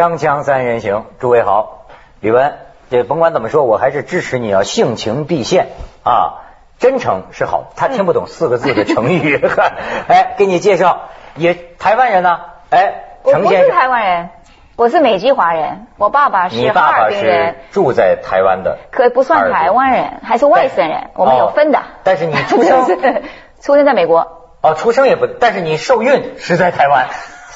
锵锵三人行，诸位好，李文，这甭管怎么说，我还是支持你啊，性情必现啊，真诚是好。他听不懂四个字的成语，哎，给你介绍，也台湾人呢，哎，我不是台湾人，我是美籍华人，我爸爸是哈爸爸是尔滨人，住在台湾的，可不算台湾人，还是外省人，我们有分的。哦但是你出生是 出生在美国，哦，出生也不，但是你受孕是在台湾，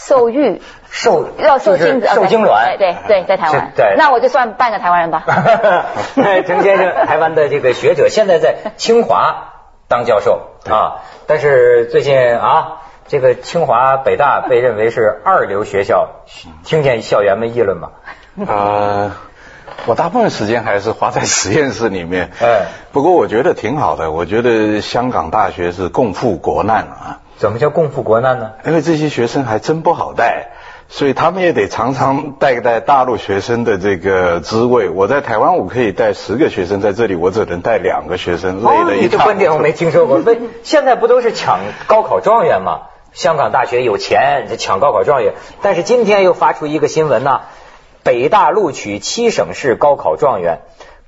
受育受要受精子，受精卵，对对对，在台湾。对那我就算半个台湾人吧。陈先生，台湾的这个学者，现在在清华当教授啊。但是最近啊，这个清华、北大被认为是二流学校，听见校园们议论吗？啊，我大部分时间还是花在实验室里面。哎，不过我觉得挺好的，我觉得香港大学是共赴国难啊，怎么叫共赴国难呢？因为这些学生还真不好带。所以他们也得常常带带大陆学生的这个滋味。我在台湾，我可以带十个学生，在这里我只能带两个学生，累了一塌糊涂这观点我没听说过。为现在不都是抢高考状元吗？香港大学有钱，这抢高考状元。但是今天又发出一个新闻呐、北大录取七省市高考状元，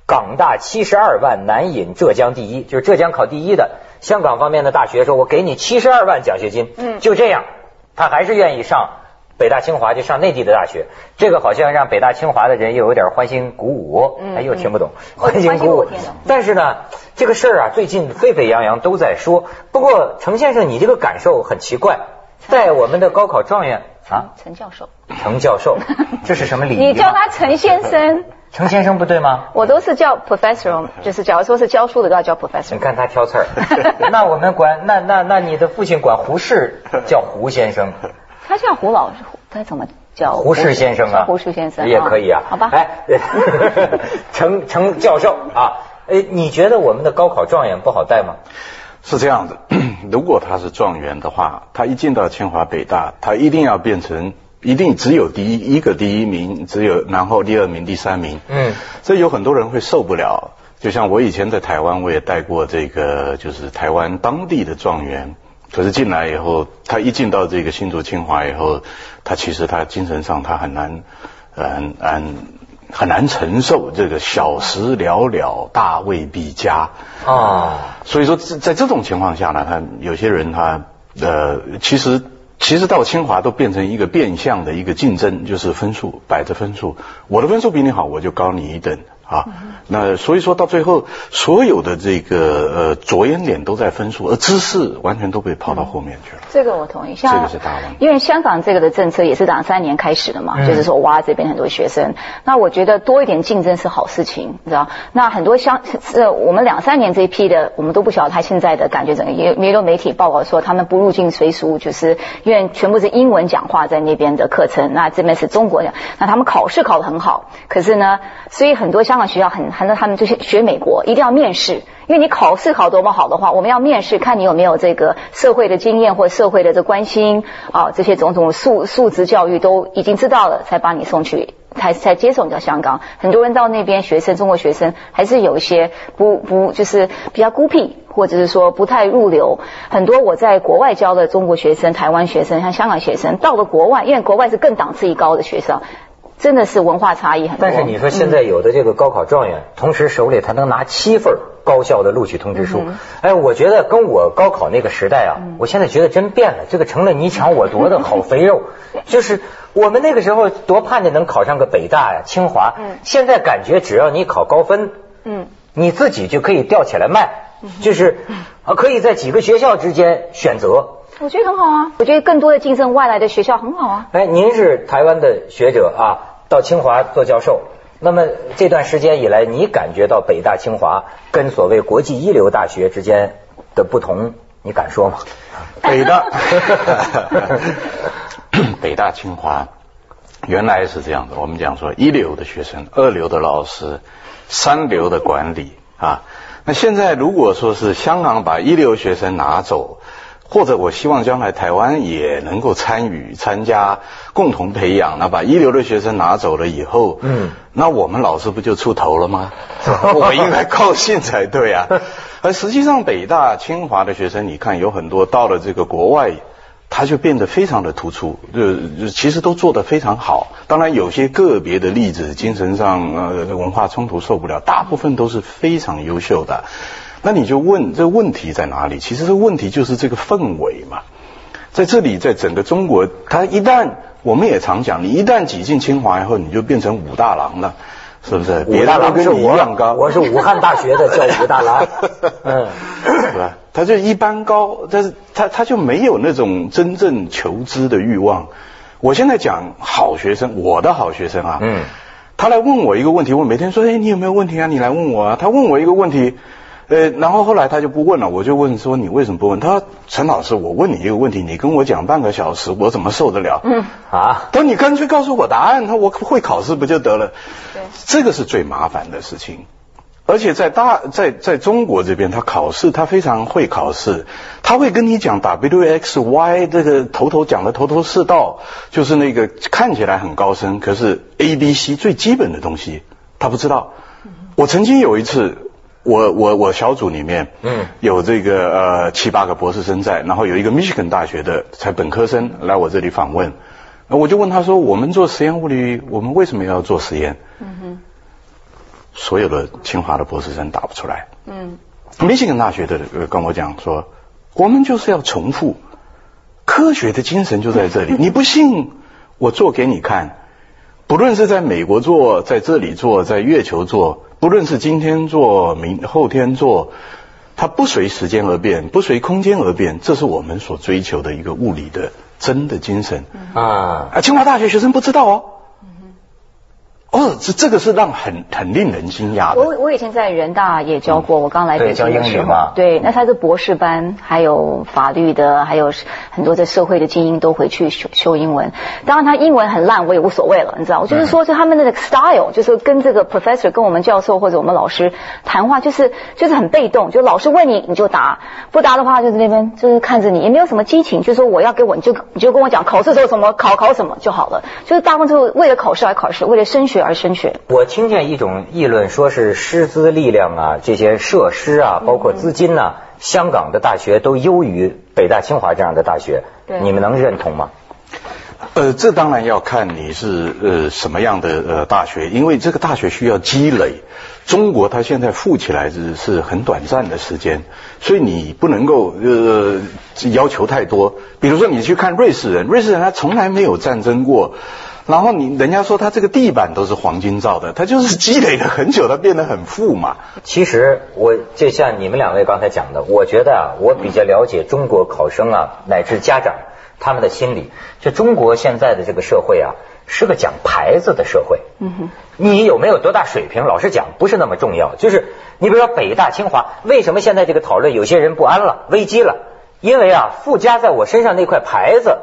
港大七十二万，难引浙江第一，就是浙江考第一的。香港方面的大学说，我给你七十二万奖学金，嗯就这样，他还是愿意上北大清华，就上内地的大学。这个好像让北大清华的人又有点欢欣鼓舞，嗯哎，又听不懂，嗯欢欣鼓舞。但是呢，这个事儿啊，最近沸沸扬扬都在说。不过，程先生，你这个感受很奇怪，带我们的高考状元啊，陈教授，陈教授，这是什么礼仪？你叫他陈先生，陈先生不对吗？我都是叫 professor，就是假如说是教书的都要叫 professor 你。看他挑刺儿。那我们管那那那你的父亲管胡适叫胡先生，他叫胡老师，他怎么叫胡适先生啊，胡适先生也可以啊。好吧。哎，程程教授啊，哎，你觉得我们的高考状元不好带吗？是这样的，如果他是状元的话，他一进到清华北大，他一定要变成，一定只有第一一个第一名，只有然后第二名、第三名。嗯，这有很多人会受不了。就像我以前在台湾，我也带过这个，就是台湾当地的状元。可是进来以后，他一进到这个新竹清华以后，他其实他精神上他很难，呃很很很难承受这个小时了了，大未必佳。啊，所以说，在在这种情况下呢，他有些人他呃，其实其实到清华都变成一个变相的一个竞争，就是分数摆着分数，我的分数比你好，我就高你一等啊。那所以说到最后，所有的这个呃着眼点都在分数，而知识完全都被抛到后面去了。这个我同意，像这个是大问题因为香港这个的政策也是两三年开始的嘛，嗯就是说挖这边很多学生。那我觉得多一点竞争是好事情，你知道？那很多香呃，我们两三年这一批的，我们都不晓得他现在的感觉怎么样。也也有媒体报告说他们不入境随俗，就是因为全部是英文讲话在那边的课程，那这边是中国的，那他们考试考得很好，可是呢，所以很多香香港学校很很多他们就是学美国，一定要面试。因为你考试考多么好的话，我们要面试，看你有没有这个社会的经验或社会的这关心啊，这些种种素素质教育都已经知道了，才把你送去，才才接送你到香港。很多人到那边学生，中国学生还是有一些不不就是比较孤僻，或者是说不太入流。很多我在国外教的中国学生、台湾学生、像香港学生，到了国外，因为国外是更档次一高的学校，真的是文化差异很多。但是你说现在有的这个高考状元，同时手里他能拿七份高校的录取通知书，哎，我觉得跟我高考那个时代啊，我现在觉得真变了，这个成了你抢我夺的好肥肉。就是我们那个时候多盼着能考上个北大呀、清华，现在感觉只要你考高分，嗯，你自己就可以吊起来卖，就是啊，可以在几个学校之间选择。我觉得很好啊，我觉得更多的竞争外来的学校很好啊。哎，您是台湾的学者啊，到清华做教授。那么这段时间以来，你感觉到北大、清华跟所谓国际一流大学之间的不同，你敢说吗？北大，北大清华原来是这样的。我们讲说一流的学生，二流的老师，三流的管理啊。那现在如果说是香港把一流学生拿走，或者我希望将来台湾也能够参与参加，共同培养，那把一流的学生拿走了以后，嗯，那我们老师不就出头了吗？我们应该高兴才对啊。而实际上，北大、清华的学生，你看有很多到了这个国外，他就变得非常的突出，就其实都做得非常好。当然有些个别的例子，精神上呃文化冲突受不了，大部分都是非常优秀的。那你就问这问题在哪里？其实这问题就是这个氛围嘛。在这里，在整个中国，他一旦我们也常讲，你一旦挤进清华以后，你就变成武大郎了，是不是？武大郎跟你一样高，我是武汉大学的，叫武大郎，嗯，是吧？他就一般高，但是他他就没有那种真正求知的欲望。我现在讲好学生，我的好学生啊，嗯，他来问我一个问题，我每天说，哎，你有没有问题啊？你来问我啊。他问我一个问题，呃，然后后来他就不问了，我就问说，你为什么不问？他说，陈老师，我问你一个问题，你跟我讲半个小时，我怎么受得了？嗯啊，他说你干脆告诉我答案，他我会考试不就得了？对，这个是最麻烦的事情。而且在大在在中国这边，他考试他非常会考试，他会跟你讲 W X Y 这个头头讲的头头是道，就是那个看起来很高深，可是 A B C 最基本的东西他不知道。我曾经有一次，我我我小组里面，嗯，有这个呃七八个博士生在，然后有一个 Michigan 大学的才本科生来我这里访问，我就问他说：我们做实验物理，我们为什么要做实验？嗯哼。所有的清华的博士生答不出来。嗯，密歇根大学的跟我讲说，我们就是要重复科学的精神就在这里。你不信，我做给你看。不论是在美国做，在这里做，在月球做，不论是今天做，明后天做，它不随时间而变，不随空间而变。这是我们所追求的一个物理的真的精神啊！啊，清华大学学生不知道哦。哦，这这个是让很很令人惊讶的。我我以前在人大也教过，我刚来北京的时候，对，那他是博士班，还有法律的，还有很多在社会的精英都回去修修英文。当然他英文很烂，我也无所谓了，你知道，我就是说，是他们的 style，就是跟这个 professor 跟我们教授或者我们老师谈话，就是就是很被动，就老师问你你就答，不答的话就是那边就是看着你，也没有什么激情，就是说我要给我你就你就跟我讲考试时候什么考考什么就好了，就是大部分是为了考试而考试，为了升学。而升学，我听见一种议论，说是师资力量啊，这些设施啊，包括资金呐，香港的大学都优于北大、清华这样的大学，你们能认同吗？呃，这当然要看你是呃什么样的呃大学，因为这个大学需要积累。中国它现在富起来是是很短暂的时间，所以你不能够呃要求太多。比如说你去看瑞士人，瑞士人他从来没有战争过。然后你人家说他这个地板都是黄金造的，他就是积累了很久，他变得很富嘛。其实我就像你们两位刚才讲的，我觉得啊，我比较了解中国考生啊乃至家长他们的心理。就中国现在的这个社会啊，是个讲牌子的社会。嗯哼。你有没有多大水平，老实讲不是那么重要。就是你比如说北大清华，为什么现在这个讨论有些人不安了、危机了？因为啊，附加在我身上那块牌子，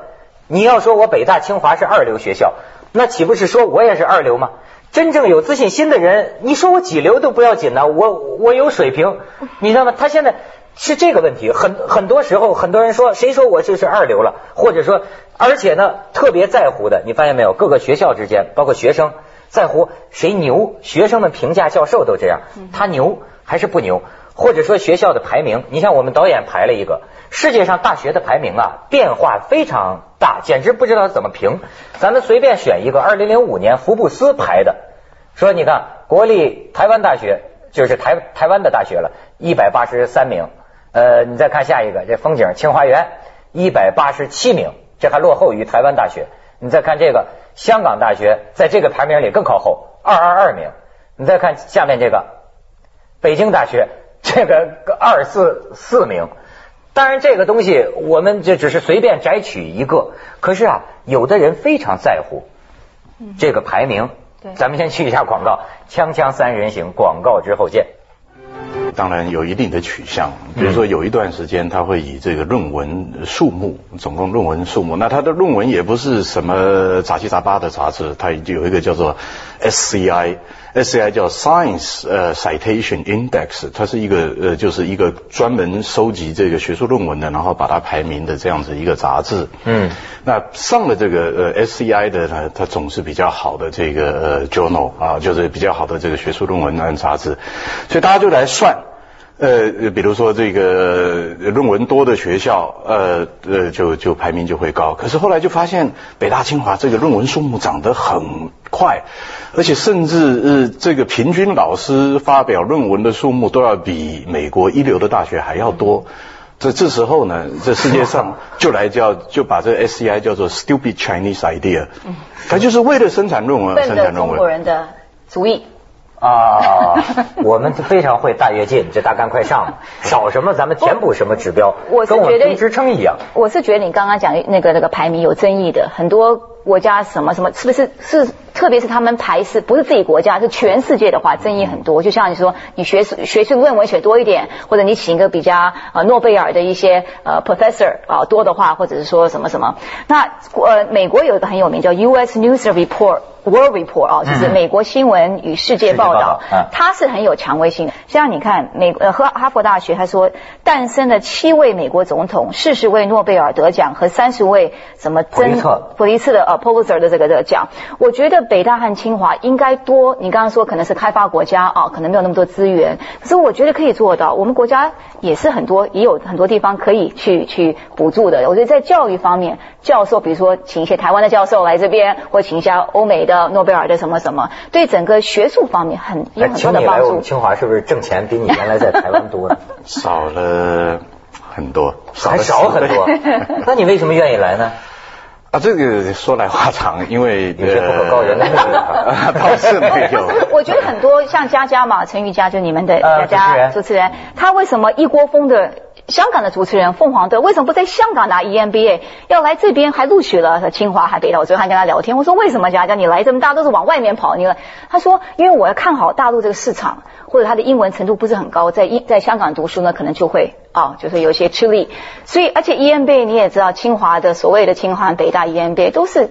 你要说我北大清华是二流学校。那岂不是说我也是二流吗？真正有自信心的人，你说我几流都不要紧呢，我我有水平，你知道吗？他现在是这个问题，很很多时候很多人说，谁说我就是二流了？或者说，而且呢，特别在乎的，你发现没有？各个学校之间，包括学生在乎谁牛，学生们评价教授都这样，他牛还是不牛？或者说学校的排名，你像我们导演排了一个世界上大学的排名啊，变化非常大，简直不知道怎么评。咱们随便选一个，二零零五年福布斯排的，说你看国立台湾大学就是台台湾的大学了，一百八十三名。呃，你再看下一个，这风景清华园一百八十七名，这还落后于台湾大学。你再看这个香港大学，在这个排名里更靠后，二二二名。你再看下面这个北京大学。这个二四四名，当然这个东西我们就只是随便摘取一个，可是啊，有的人非常在乎这个排名。咱们先去一下广告，锵锵三人行，广告之后见。当然有一定的取向，比如说有一段时间他会以这个论文数目，总共论文数目，那他的论文也不是什么杂七杂八的杂志，它有一个叫做 SCI。SCI 叫 Science 呃 Citation Index，它是一个呃就是一个专门收集这个学术论文的，然后把它排名的这样子一个杂志。嗯，那上了这个呃 SCI 的呢，它总是比较好的这个呃 journal 啊，就是比较好的这个学术论文的杂志，所以大家就来算，呃，比如说这个论文多的学校，呃呃，就就排名就会高。可是后来就发现，北大清华这个论文数目涨得很快，而且甚至呃，这个平均老师发表论文的数目都要比美国一流的大学还要多。这这时候呢，这世界上就来叫就把这个 SCI 叫做 Stupid Chinese Idea，它就是为了生产论文而生产论文中国。人的主意。啊，我们非常会大跃进，这大干快上，少什么咱们填补什么指标，我是跟我们支撑一样。我是觉得你刚刚讲那个那个排名有争议的，很多国家什么什么，是不是是？特别是他们排是不是自己国家，是全世界的话，争议很多。就像你说，你学学术论文写多一点，或者你请一个比较呃诺贝尔的一些呃 professor 啊多的话，或者是说什么什么。那呃美国有一个很有名叫 U.S. News Report。World Report 啊，就是美国新闻与世界报道，它是很有权威性的。像你看，美呃和哈佛大学他说，诞生了七位美国总统，四十位诺贝尔得奖和三十位什么真普利策的呃 Pulitzer 的这个这个奖。我觉得北大和清华应该多。你刚刚说可能是开发国家啊，可能没有那么多资源，可是我觉得可以做到。我们国家也是很多，也有很多地方可以去去补助的。我觉得在教育方面，教授比如说请一些台湾的教授来这边，或请一下欧美的。诺贝尔的什么什么，对整个学术方面很有很多的帮助。来我们清华是不是挣钱比你原来在台湾多？少了很多，还少很多。那你为什么愿意来呢？啊，这个说来话长，因为有些不可告人的秘密，倒是没有。我觉得很多像佳佳嘛，陈玉佳就你们的佳佳主持人，他为什么一锅蜂的？香港的主持人凤凰队为什么不在香港拿 EMBA，要来这边还录取了清华还北大？我昨天还跟他聊天，我说为什么佳佳你来这么大都是往外面跑？你了？他说因为我要看好大陆这个市场，或者他的英文程度不是很高，在英在香港读书呢，可能就会啊，就是有些吃力。所以而且 EMBA 你也知道，清华的所谓的清华北大 EMBA 都是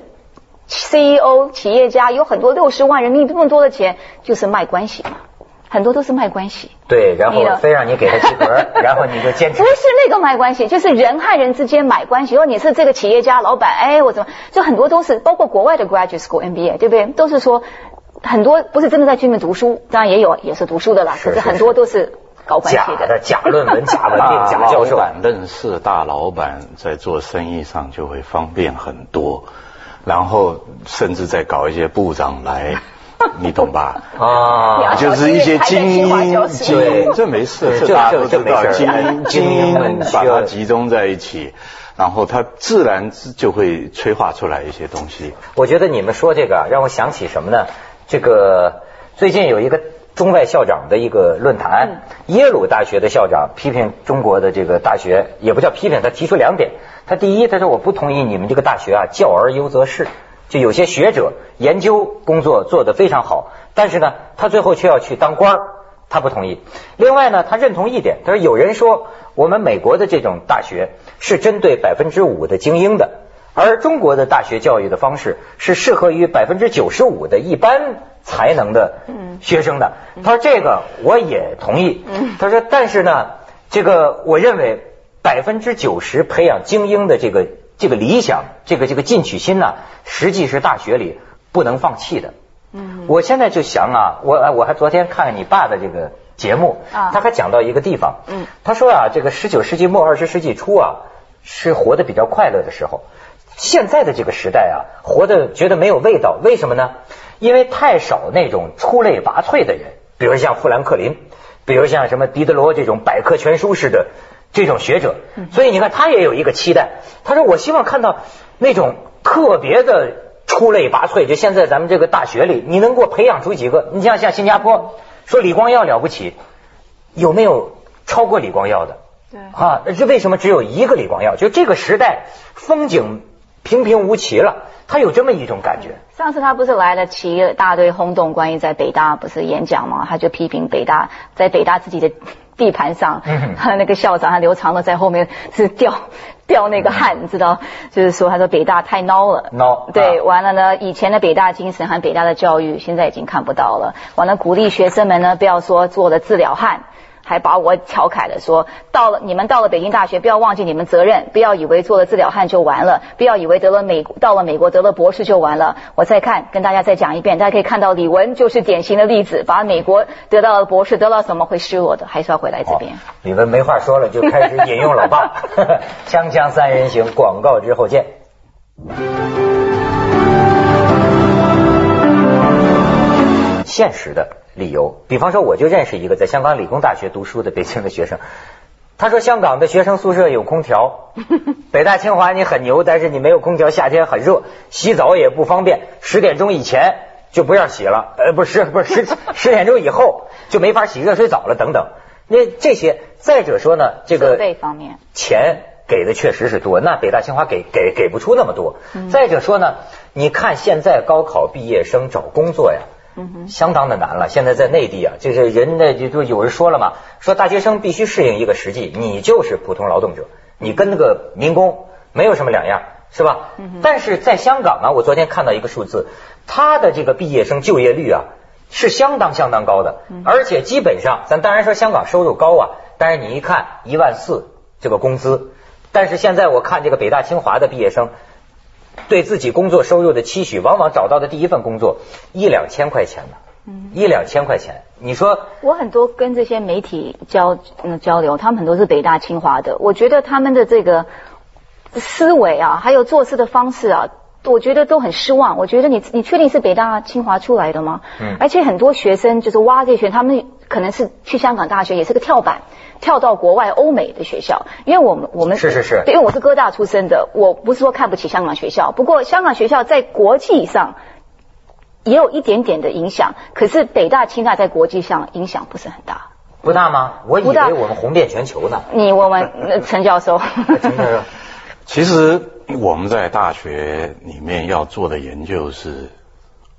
CEO 企业家，有很多六十万人民币这么多的钱，就是卖关系嘛。很多都是卖关系，对，然后非让你给他提格，然后你就坚持。不是那个卖关系，就是人和人之间买关系。如果你是这个企业家老板，哎，我怎么就很多都是，包括国外的 graduate school MBA，对不对？都是说很多不是真的在军面读书，当然也有也是读书的啦，可是很多都是搞关系的，假论文、假文凭、假教授。认识大老板在做生意上就会方便很多，然后甚至再搞一些部长来。你懂吧？啊，就是一些精英，精英 这没事，这大家都知道，精英精英们把它集中在一起，然后它自然就会催化出来一些东西。我觉得你们说这个让我想起什么呢？这个最近有一个中外校长的一个论坛，耶鲁大学的校长批评中国的这个大学，也不叫批评，他提出两点。他第一，他说我不同意你们这个大学啊，教而优则仕。就有些学者研究工作做得非常好，但是呢，他最后却要去当官儿，他不同意。另外呢，他认同一点，他说有人说我们美国的这种大学是针对百分之五的精英的，而中国的大学教育的方式是适合于百分之九十五的一般才能的学生的。他说这个我也同意。他说但是呢，这个我认为百分之九十培养精英的这个。这个理想，这个这个进取心呢，实际是大学里不能放弃的。嗯，我现在就想啊，我我还昨天看看你爸的这个节目，啊，他还讲到一个地方，嗯，他说啊，这个十九世纪末二十世纪初啊，是活得比较快乐的时候。现在的这个时代啊，活得觉得没有味道，为什么呢？因为太少那种出类拔萃的人，比如像富兰克林，比如像什么狄德罗这种百科全书式的。这种学者，所以你看他也有一个期待。他说：“我希望看到那种特别的出类拔萃。就现在咱们这个大学里，你能给我培养出几个？你像像新加坡说李光耀了不起，有没有超过李光耀的？对啊，这为什么只有一个李光耀？就这个时代风景平平无奇了，他有这么一种感觉。上次他不是来了起一大堆轰动，关于在北大不是演讲吗？他就批评北大在北大自己的。地盘上，他那个校长，他刘长乐在后面是掉掉那个汗，你知道？就是说，他说北大太孬了，孬。对，完了呢，以前的北大精神和北大的教育，现在已经看不到了。完了，鼓励学生们呢，不要说做了治疗汗，还把我调侃的说，到了你们到了北京大学，不要忘记你们责任，不要以为做了治疗汉就完了，不要以为得了美到了美国得了博士就完了。我再看，跟大家再讲一遍，大家可以看到李文就是典型的例子，把美国得到了博士得到什么会失落的，还是要回来这边。李文没话说了，就开始 引用老爸，锵锵三人行，广告之后见。现实的理由，比方说，我就认识一个在香港理工大学读书的北京的学生，他说香港的学生宿舍有空调，北大清华你很牛，但是你没有空调，夏天很热，洗澡也不方便，十点钟以前就不让洗了，呃，不是不是十十点钟以后就没法洗热水澡了，等等。那这些，再者说呢，这个设备方面钱给的确实是多，那北大清华给给给不出那么多。再者说呢，你看现在高考毕业生找工作呀。相当的难了。现在在内地啊，就是人呢就就有人说了嘛，说大学生必须适应一个实际，你就是普通劳动者，你跟那个民工没有什么两样，是吧？但是在香港啊，我昨天看到一个数字，他的这个毕业生就业率啊是相当相当高的，而且基本上，咱当然说香港收入高啊，但是你一看一万四这个工资，但是现在我看这个北大清华的毕业生。对自己工作收入的期许，往往找到的第一份工作一两千块钱呢，一两千块钱。你说我很多跟这些媒体交嗯交流，他们很多是北大清华的，我觉得他们的这个思维啊，还有做事的方式啊，我觉得都很失望。我觉得你你确定是北大清华出来的吗？嗯，而且很多学生就是挖这些，他们可能是去香港大学也是个跳板。跳到国外欧美的学校，因为我们我们是是是，因为我是哥大出身的，我不是说看不起香港学校，不过香港学校在国际上也有一点点的影响，可是北大清大在国际上影响不是很大，不大吗？我以为我们红遍全球呢。你问问陈教授。陈教授，其实我们在大学里面要做的研究是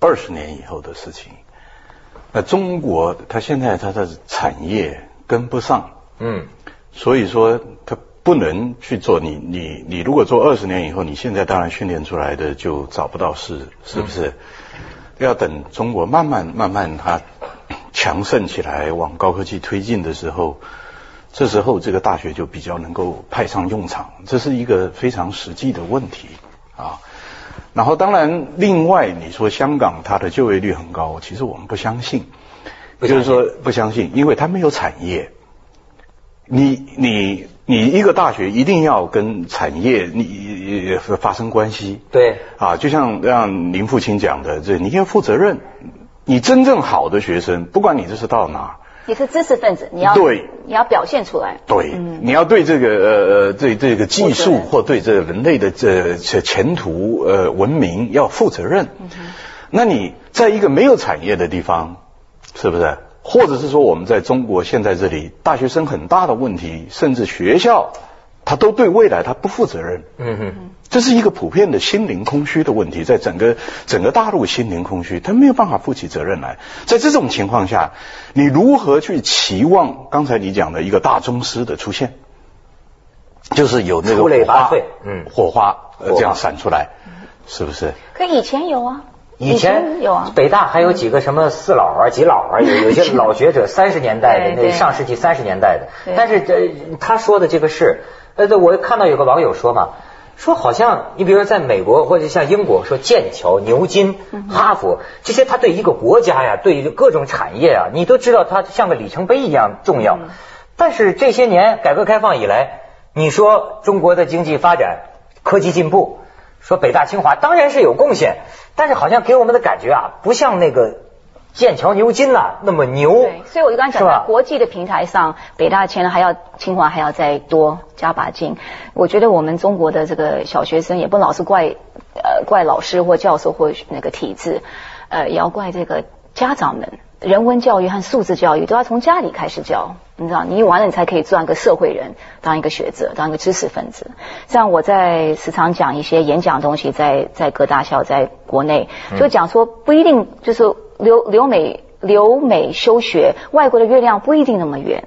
二十年以后的事情，那中国它现在它的产业跟不上。嗯，所以说它不能去做你你你如果做二十年以后，你现在当然训练出来的就找不到事，是不是？要等中国慢慢慢慢它强盛起来，往高科技推进的时候，这时候这个大学就比较能够派上用场，这是一个非常实际的问题啊。然后当然另外你说香港它的就业率很高，其实我们不相信，就是说不相信，因为它没有产业。你你你一个大学一定要跟产业你发生关系，对啊，就像让林父亲讲的，这你要负责任。你真正好的学生，不管你这是到哪，你是知识分子，你要对，你要表现出来，对，你要对这个呃呃对这个技术或对这人类的这前途呃文明要负责任。那你在一个没有产业的地方，是不是？或者是说，我们在中国现在这里，大学生很大的问题，甚至学校他都对未来他不负责任。嗯哼，这是一个普遍的心灵空虚的问题，在整个整个大陆心灵空虚，他没有办法负起责任来。在这种情况下，你如何去期望刚才你讲的一个大宗师的出现？就是有那个火花，嗯，火花这样闪出来，是不是？可以前有啊。以前有啊，北大还有几个什么四老啊、几老啊，有有些 老学者，三十年代的那上世纪三十年代的。但是这他说的这个是，呃，我看到有个网友说嘛，说好像你比如说在美国或者像英国，说剑桥、牛津、哈佛这些，他对一个国家呀，对各种产业啊，你都知道它像个里程碑一样重要。但是这些年改革开放以来，你说中国的经济发展、科技进步。说北大清华当然是有贡献，但是好像给我们的感觉啊，不像那个剑桥牛津呐那么牛。对，所以我就刚才讲，在国际的平台上，北大前还要清华还要再多加把劲。我觉得我们中国的这个小学生也不老是怪呃怪老师或教授或那个体制，呃也要怪这个家长们。人文教育和素质教育都要从家里开始教，你知道，你完了你才可以做一个社会人，当一个学者，当一个知识分子。像我在时常讲一些演讲东西，在在各大校，在国内就讲说，不一定就是留留美留美休学，外国的月亮不一定那么圆。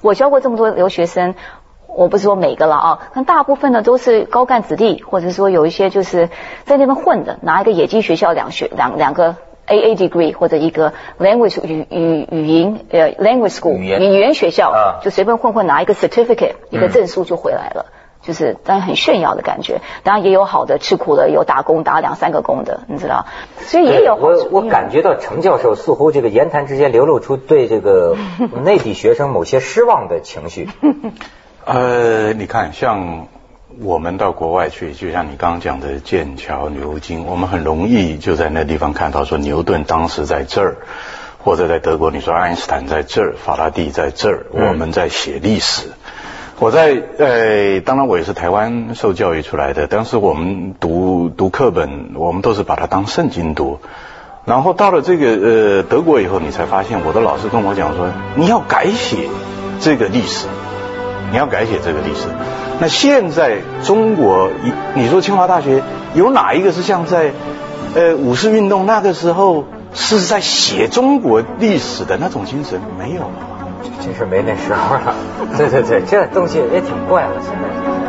我教过这么多留学生，我不是说每个了啊，但大部分呢都是高干子弟，或者说有一些就是在那边混的，拿一个野鸡学校两学两两个。AA degree 或者一个 language 语语语音呃 language school 语言语言学校，啊就随便混混拿一个 certificate 一个嗯证书就回来了。就是当然很炫耀的感觉，当然也有好的吃苦的，有打工打两三个工的，你知道，所以也有我。我感觉到程教授似乎这个言谈之间流露出对这个 内地学生某些失望的情绪。呃，你看，像我们到国外去，就像你刚刚讲的剑桥、牛津，我们很容易就在那地方看到说牛顿当时在这儿，或者在德国，你说爱因斯坦在这儿，法拉第在这儿，嗯我们在写历史。我在呃，当然我也是台湾受教育出来的，当时我们读读课本，我们都是把它当圣经读。然后到了这个呃德国以后，你才发现，我的老师跟我讲说，你要改写这个历史，你要改写这个历史。那现在中国，你你说清华大学有哪一个是像在呃五四运动那个时候是在写中国历史的那种精神？没有。真是没那时候了。对对对，这东西也挺怪的，现在。